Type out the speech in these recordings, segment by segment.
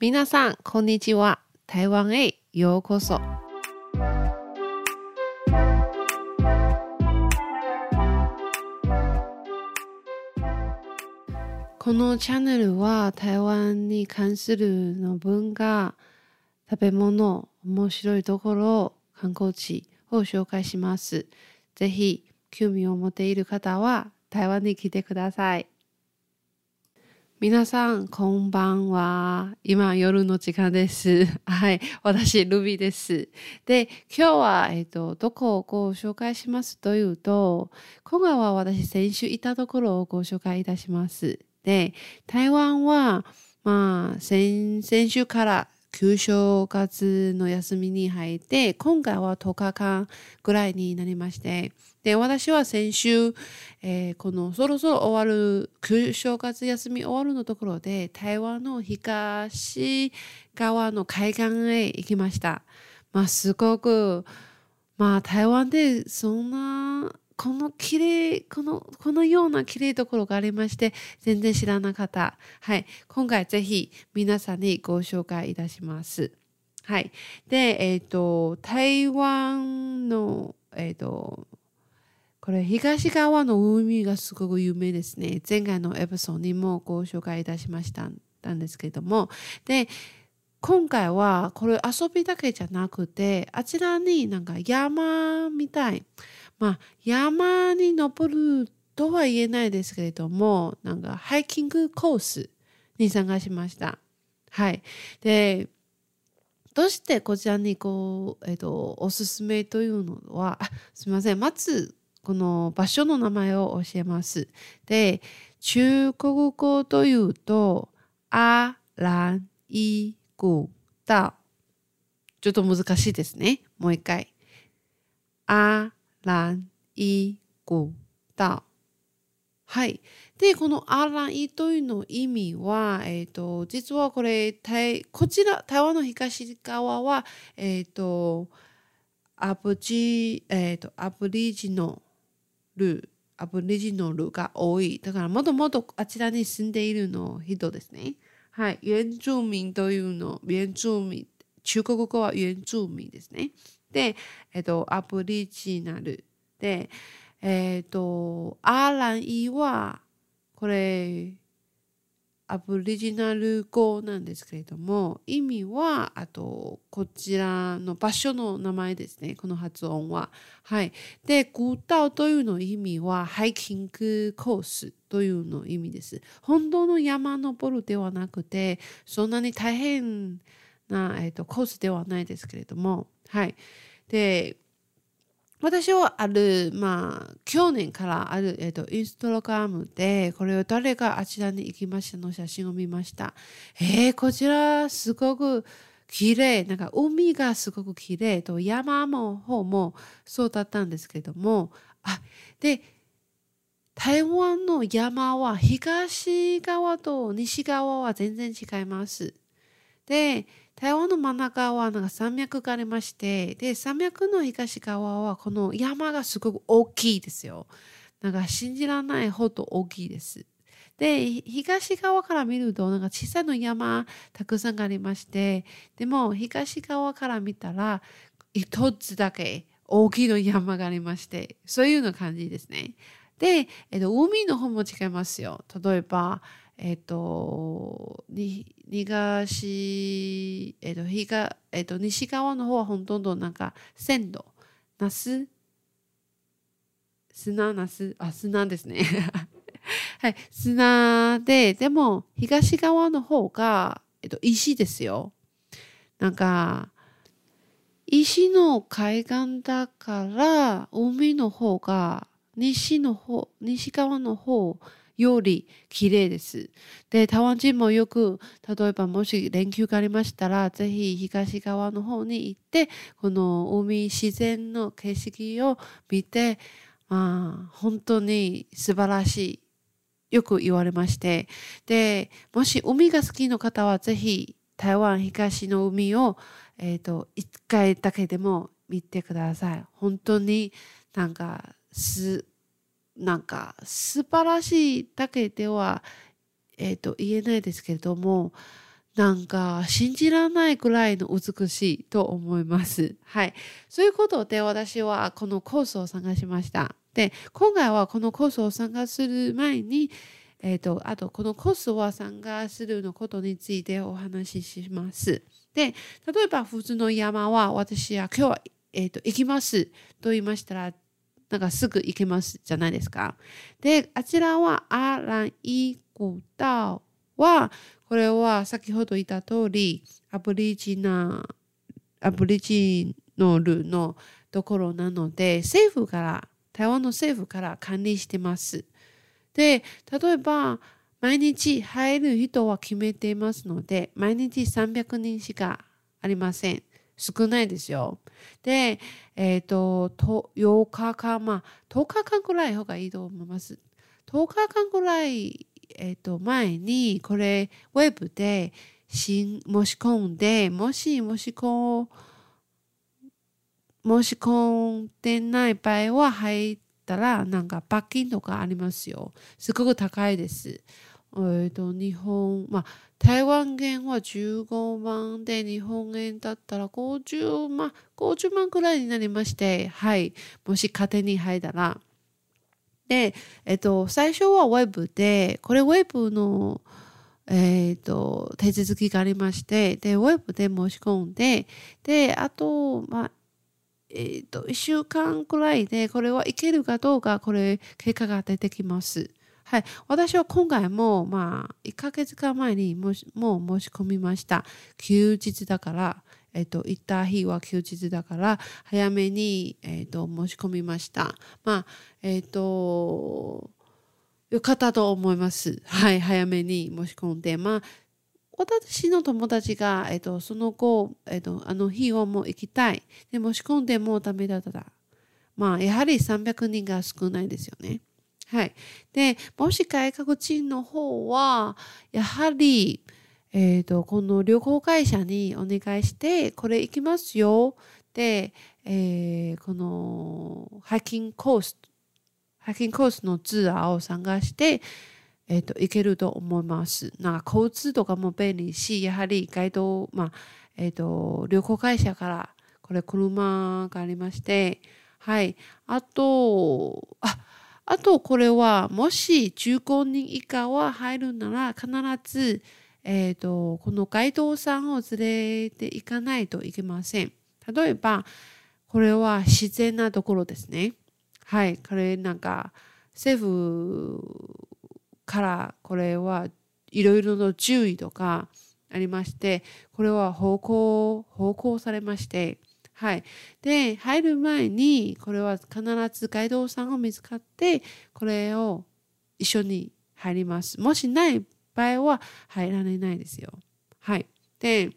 皆さん、こんにちは。台湾へようこそ。このチャンネルは台湾に関するの文化、食べ物、面白いところ、観光地を紹介します。ぜひ興味を持っている方は台湾に来てください。皆さん、こんばんは。今、夜の時間です。はい。私、ルビーです。で、今日は、えっ、と、どこをご紹介しますというと、今回は私、先週いたところをご紹介いたします。で、台湾は、まあ、先、先週から旧正月の休みに入って、今回は10日間ぐらいになりまして、で、私は先週、えー、このそろそろ終わる、旧正月休み終わるのところで、台湾の東側の海岸へ行きました。まあ、すごく、まあ、台湾でそんな、この綺麗、この、このような綺麗ところがありまして、全然知らなかった。はい。今回ぜひ皆さんにご紹介いたします。はい。で、えっ、ー、と、台湾の、えっ、ー、と、これ東側の海がすごく有名ですね。前回のエピソードにもご紹介いたしましたんですけども。で、今回はこれ遊びだけじゃなくて、あちらになんか山みたい。まあ、山に登るとは言えないですけれども、なんかハイキングコースに参加しました。はい。で、どうしてこちらにこう、えっ、ー、と、おすすめというのは、すみません。まず、この場所の名前を教えます。で、中国語というと、アランイグダちょっと難しいですね。もう一回。ア蘭イ古道。はい。で、このアランイというの意味は、えっ、ー、と、実はこれ、こちら、台湾の東側は、えっ、ー、と、アブジ、えっ、ー、と、アブリジノル、アブリジノルが多い。だから、もともとあちらに住んでいるの人ですね。はい。原住民というの、原住民、中国語は原住民ですね。で、えっと、アブリジナルで、えっと、アーランイは、これ、アブリジナル語なんですけれども、意味は、あと、こちらの場所の名前ですね。この発音は。はい。で、古道というの意味は、ハイキングコースというの意味です。本当の山登るではなくて、そんなに大変な、えーと、コースではないですけれども、はい。で、私はある、まあ、去年からある、えっ、ー、と、インストラグラムで、これを誰があちらに行きましたの写真を見ました。えー、こちらすごく綺麗、なんか海がすごく綺麗と、山も方もそうだったんですけども、あ、で、台湾の山は東側と西側は全然違います。で、台湾の真ん中はなんか山脈がありまして、で、山脈の東側はこの山がすごく大きいですよ。なんか信じられないほど大きいです。で、東側から見ると、なんか小さな山たくさんありまして、でも東側から見たら、一つだけ大きい山がありまして、そういうの感じですね。で、えっと、海の方も違いますよ。例えば、えっ、と、に、東、えっ、ー、と、東、えっ、と、西側の方はほとんどなんか、鮮度、ナス、砂、ナス、あ、砂ですね。はい、砂で、でも、東側の方が、えっと、石ですよ。なんか、石の海岸だから、海の方が、西の方、西側の方、より綺麗です。で、台湾人もよく、例えばもし連休がありましたら、ぜひ東側の方に行って、この海自然の景色を見て、まあ、本当に素晴らしい。よく言われまして。で、もし海が好きの方は、ぜひ台湾東の海を、えっ、ー、と、一回だけでも見てください。本当になんか、す、なんか素晴らしいだけでは、えーと、言えないですけれどもなんか信じられないくらいの美しいと思います。はい。そういうことで私はこのコースを探しました。で、今回はこのコースを参加する前に、え、ー、と、あとこのコースを参加するのことについてお話しします。で、例えば普通の山は私は今日は、えーと、行きますと言いましたら、なんかすぐ行けますじゃないですか。で、あちらはアランイ古道は、これは先ほど言った通り、アブリジナ、アブリジノルのところなので、政府から、台湾の政府から管理してます。で、例えば、毎日入る人は決めていますので、毎日300人しかありません。少ないですよ。で、えっ、ー、と、8日間、まあ、10日間くらい方がいいと思います。10日間くらいえっ、ー、と、前に、これ、ウェブで申し込んで、もし申し込ん申し込んでない場合は入ったら、なんか罰金とかありますよ。すごく高いです。えっ、ー、と、日本、まあ、台湾元は15万で、日本円だったら50万、50万くらいになりまして、はい。もし家庭に入ったら、で、えっと、最初はウェブで、これウェブの、えっと、手続きがありまして、で、ウェブで申し込んで、で、あと、まあ、えっと、1週間くらいで、これはいけるかどうか、これ、結果が出てきます。はい。私は今回も、まあ、1ヶ月間前にもう申し込みました。休日だから、えっと、行った日は休日だから、早めに、えっと、申し込みました。まあ、えっと、よかったと思います。はい、早めに申し込んで。まあ、私の友達が、えっと、その後、えっと、あの日をもう行きたい。で、申し込んでもダメだった。まあ、やはり300人が少ないですよね。はい。で、もし外国人の方は、やはり、えっ、ー、と、この旅行会社にお願いして、これ行きますよ。で、えー、このハイキングコース、ハイキングコースのツアーを探して、えっ、ー、と、行けると思います。なんか交通とかも便利し、やはりガイド、まあ、えっ、ー、と、旅行会社からこれ車がありまして、はい。あと、あ、あとこれは、もし15人以下は入るなら必ず、えーと、このガイドさんを連れて行かないといけません。例えば、これは自然なところですね。はい、これなんか政府からこれはいろいろな注意とかありまして、これは方向、方向されまして、はい。で、入る前に、これは必ずガイドさんを見つかって、これを一緒に入ります。もしない場合は入られないですよ。はい。で、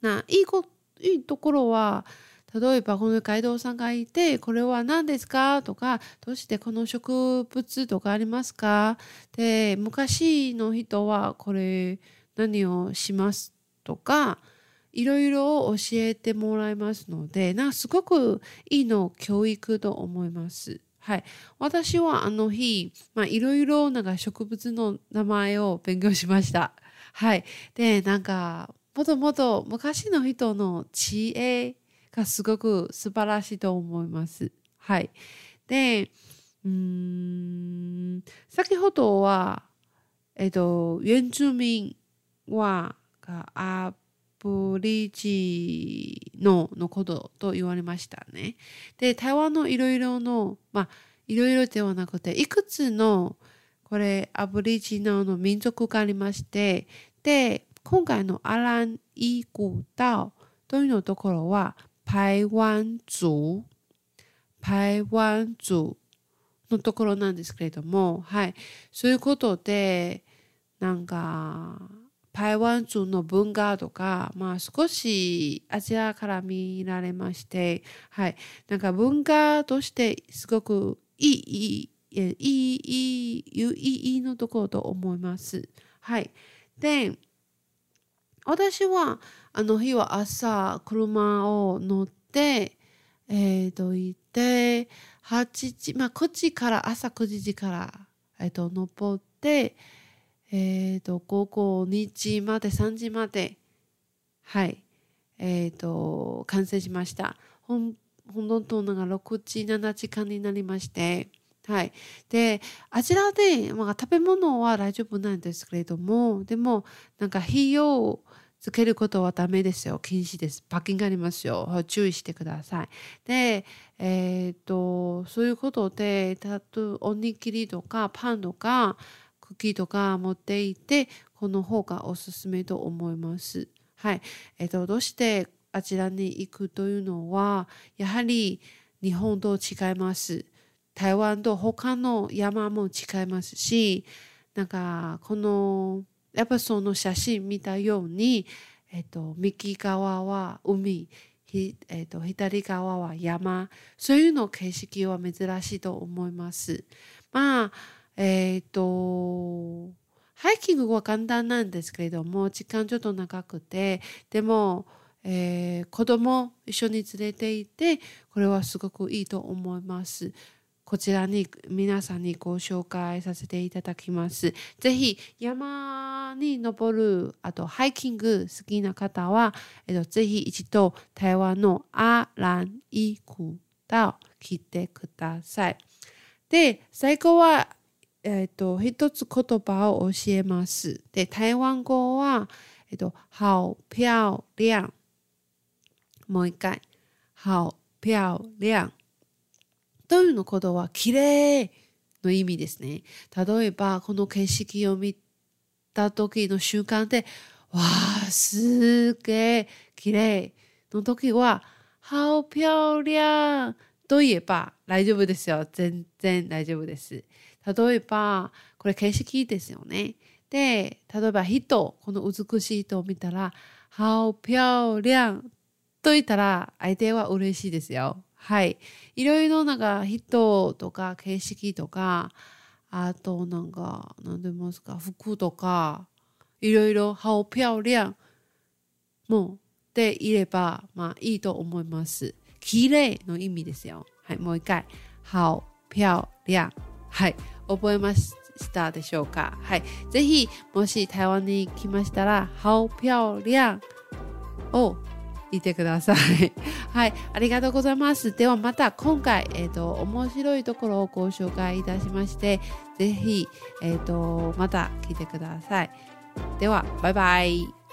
ないいこいいところは、例えばこのガイドさんがいて、これは何ですか？とか、どうしてこの植物とかありますか？で、昔の人はこれ何をします？とか、いろいろ教えてもらいますので、なすごくいいの教育と思います。はい。私はあの日、いろいろなんか植物の名前を勉強しました。はい。で、なんか、もともと昔の人の知恵がすごく素晴らしいと思います。はい。で、うん、先ほどは、えっと、原住民は、アブリジノのことと言われましたね。で、台湾のいろいろの、まあ、いろいろではなくて、いくつの、これ、アブリジノの民族がありまして、で、今回のアランイ古道というのところは、台湾族、台湾族のところなんですけれども、はい。そういうことで、なんか、台湾族の文化とか、まあ少しアジアから見られまして、はい。なんか文化としてすごくいい、いい、いい、いい、いいのところと思います。はい。で、私はあの日は朝車を乗って、えっ、ー、と、行って、8時、まあ9時から、朝9時から、えっ、ー、と、登って、えっ、ー、と、午後2時まで、3時まで、はい、えっ、ー、と、完成しました。本本当のが6時、7時間になりまして、はい。で、あちらで、まあ、食べ物は大丈夫なんですけれども、でも、なんか費用をつけることはダメですよ。禁止です。罰金がありますよ。注意してください。で、えっ、と、そういうことで、たとおにぎりとかパンとかクッキーとか持っていて、この方がおすすめと思います。はい。えっ、と、どうしてあちらに行くというのは、やはり日本と違います。台湾と他の山も違いますし、なんかこのやっぱその写真見たように、えっと、右側は海、えっと、左側は山、そういうの景色は珍しいと思います。まあ、えっと、ハイキングは簡単なんですけれども、時間ちょっと長くて、でも、えー、子供一緒に連れていて、これはすごくいいと思います。こちらに皆さんにご紹介させていただきます。ぜひ山に登る、あとハイキング好きな方は、えっと、ぜひ一度台湾のアランイクダ来てください。で、最後は、えっと、一つ言葉を教えます。で、台湾語は、えっと、好漂亮。もう一回。好漂亮。というのことは綺麗の意味ですね。例えば、この景色を見た時の瞬間で、わあ、すげえ綺麗の時は、好漂亮と言えば大丈夫ですよ。全然大丈夫です。例えば、これ景色ですよね。で、例えば人、この美しい人を見たら、好漂亮と言ったら相手は嬉しいですよ。はい。いろいろなんか人とか形式とか、あとなんか、何でますか、服とか、いろいろ好漂亮もでいれば、まあいいと思います。綺麗の意味ですよ。はい、もう一回。好漂亮。はい、覚えましたでしょうか？はい。ぜひ、もし台湾に来ましたら、好漂亮をいてください。はい、ありがとうございます。ではまた今回、えっ、ー、と、面白いところをご紹介いたしまして、ぜひ、えっ、ー、と、また聞いてください。では、バイバイ。